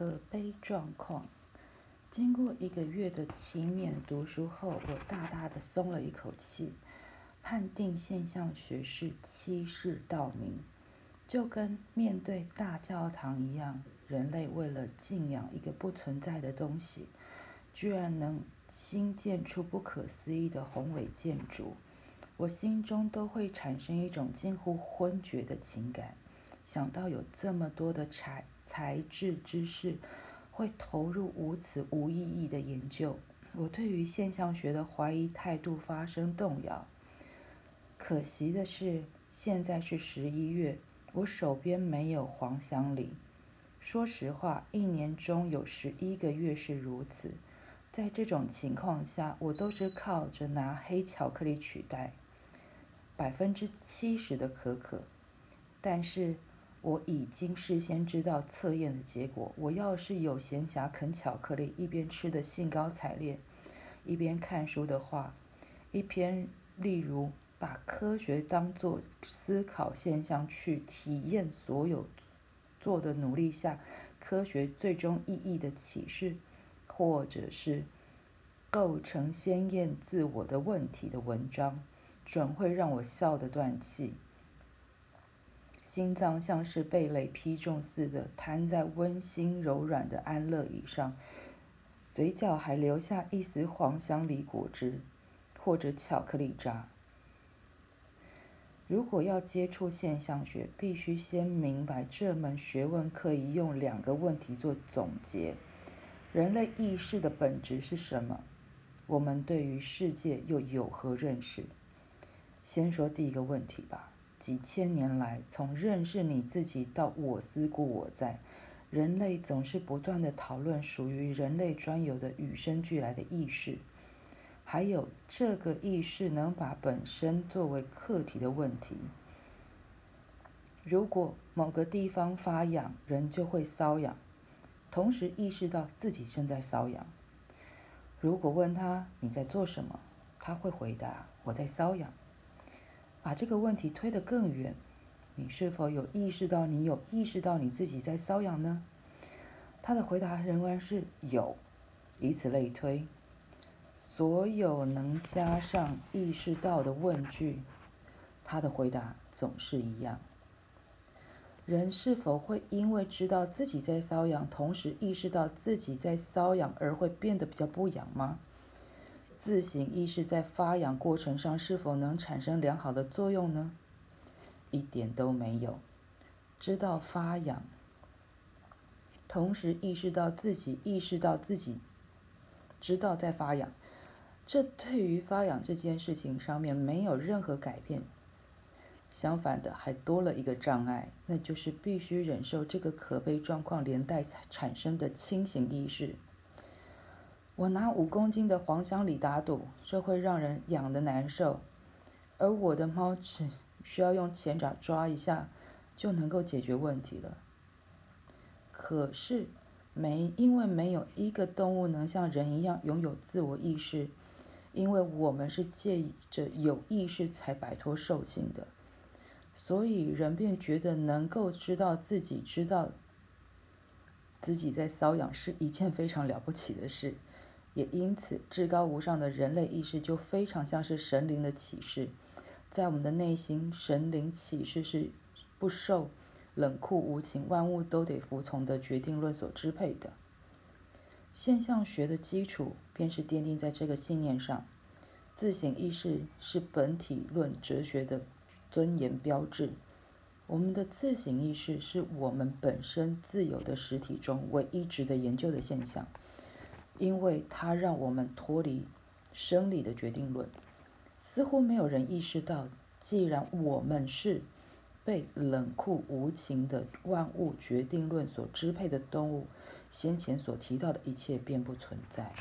可悲状况。经过一个月的勤勉读书后，我大大的松了一口气，判定现象学是欺世盗名，就跟面对大教堂一样。人类为了敬仰一个不存在的东西，居然能新建出不可思议的宏伟建筑，我心中都会产生一种近乎昏厥的情感。想到有这么多的才才智之士会投入无此无意义的研究，我对于现象学的怀疑态度发生动摇。可惜的是，现在是十一月，我手边没有黄香梨。说实话，一年中有十一个月是如此。在这种情况下，我都是靠着拿黑巧克力取代百分之七十的可可。但是我已经事先知道测验的结果。我要是有闲暇啃巧克力，一边吃的兴高采烈，一边看书的话，一篇例如把科学当作思考现象去体验所有。做的努力下，科学最终意义的启示，或者是构成鲜艳自我的问题的文章，准会让我笑得断气。心脏像是被雷劈中似的瘫在温馨柔软的安乐椅上，嘴角还留下一丝黄香梨果汁，或者巧克力渣。如果要接触现象学，必须先明白这门学问可以用两个问题做总结：人类意识的本质是什么？我们对于世界又有何认识？先说第一个问题吧。几千年来，从认识你自己到我思故我在，人类总是不断的讨论属于人类专有的与生俱来的意识。还有这个意识能把本身作为客体的问题。如果某个地方发痒，人就会瘙痒，同时意识到自己正在瘙痒。如果问他你在做什么，他会回答我在瘙痒。把这个问题推得更远，你是否有意识到你有意识到你自己在瘙痒呢？他的回答仍然是有，以此类推。所有能加上意识到的问句，他的回答总是一样。人是否会因为知道自己在瘙痒，同时意识到自己在瘙痒而会变得比较不痒吗？自省意识在发痒过程上是否能产生良好的作用呢？一点都没有。知道发痒，同时意识到自己意识到自己知道在发痒。这对于发痒这件事情上面没有任何改变，相反的还多了一个障碍，那就是必须忍受这个可悲状况连带产生的清醒意识。我拿五公斤的黄香里打赌，这会让人痒的难受，而我的猫只需要用前爪抓一下就能够解决问题了。可是没，因为没有一个动物能像人一样拥有自我意识。因为我们是借着有意识才摆脱兽性的，所以人便觉得能够知道自己知道自己在瘙痒是一件非常了不起的事，也因此至高无上的人类意识就非常像是神灵的启示，在我们的内心，神灵启示是不受冷酷无情、万物都得服从的决定论所支配的。现象学的基础便是奠定在这个信念上。自省意识是本体论哲学的尊严标志。我们的自省意识是我们本身自有的实体中唯一值得研究的现象，因为它让我们脱离生理的决定论。似乎没有人意识到，既然我们是被冷酷无情的万物决定论所支配的动物。先前所提到的一切便不存在。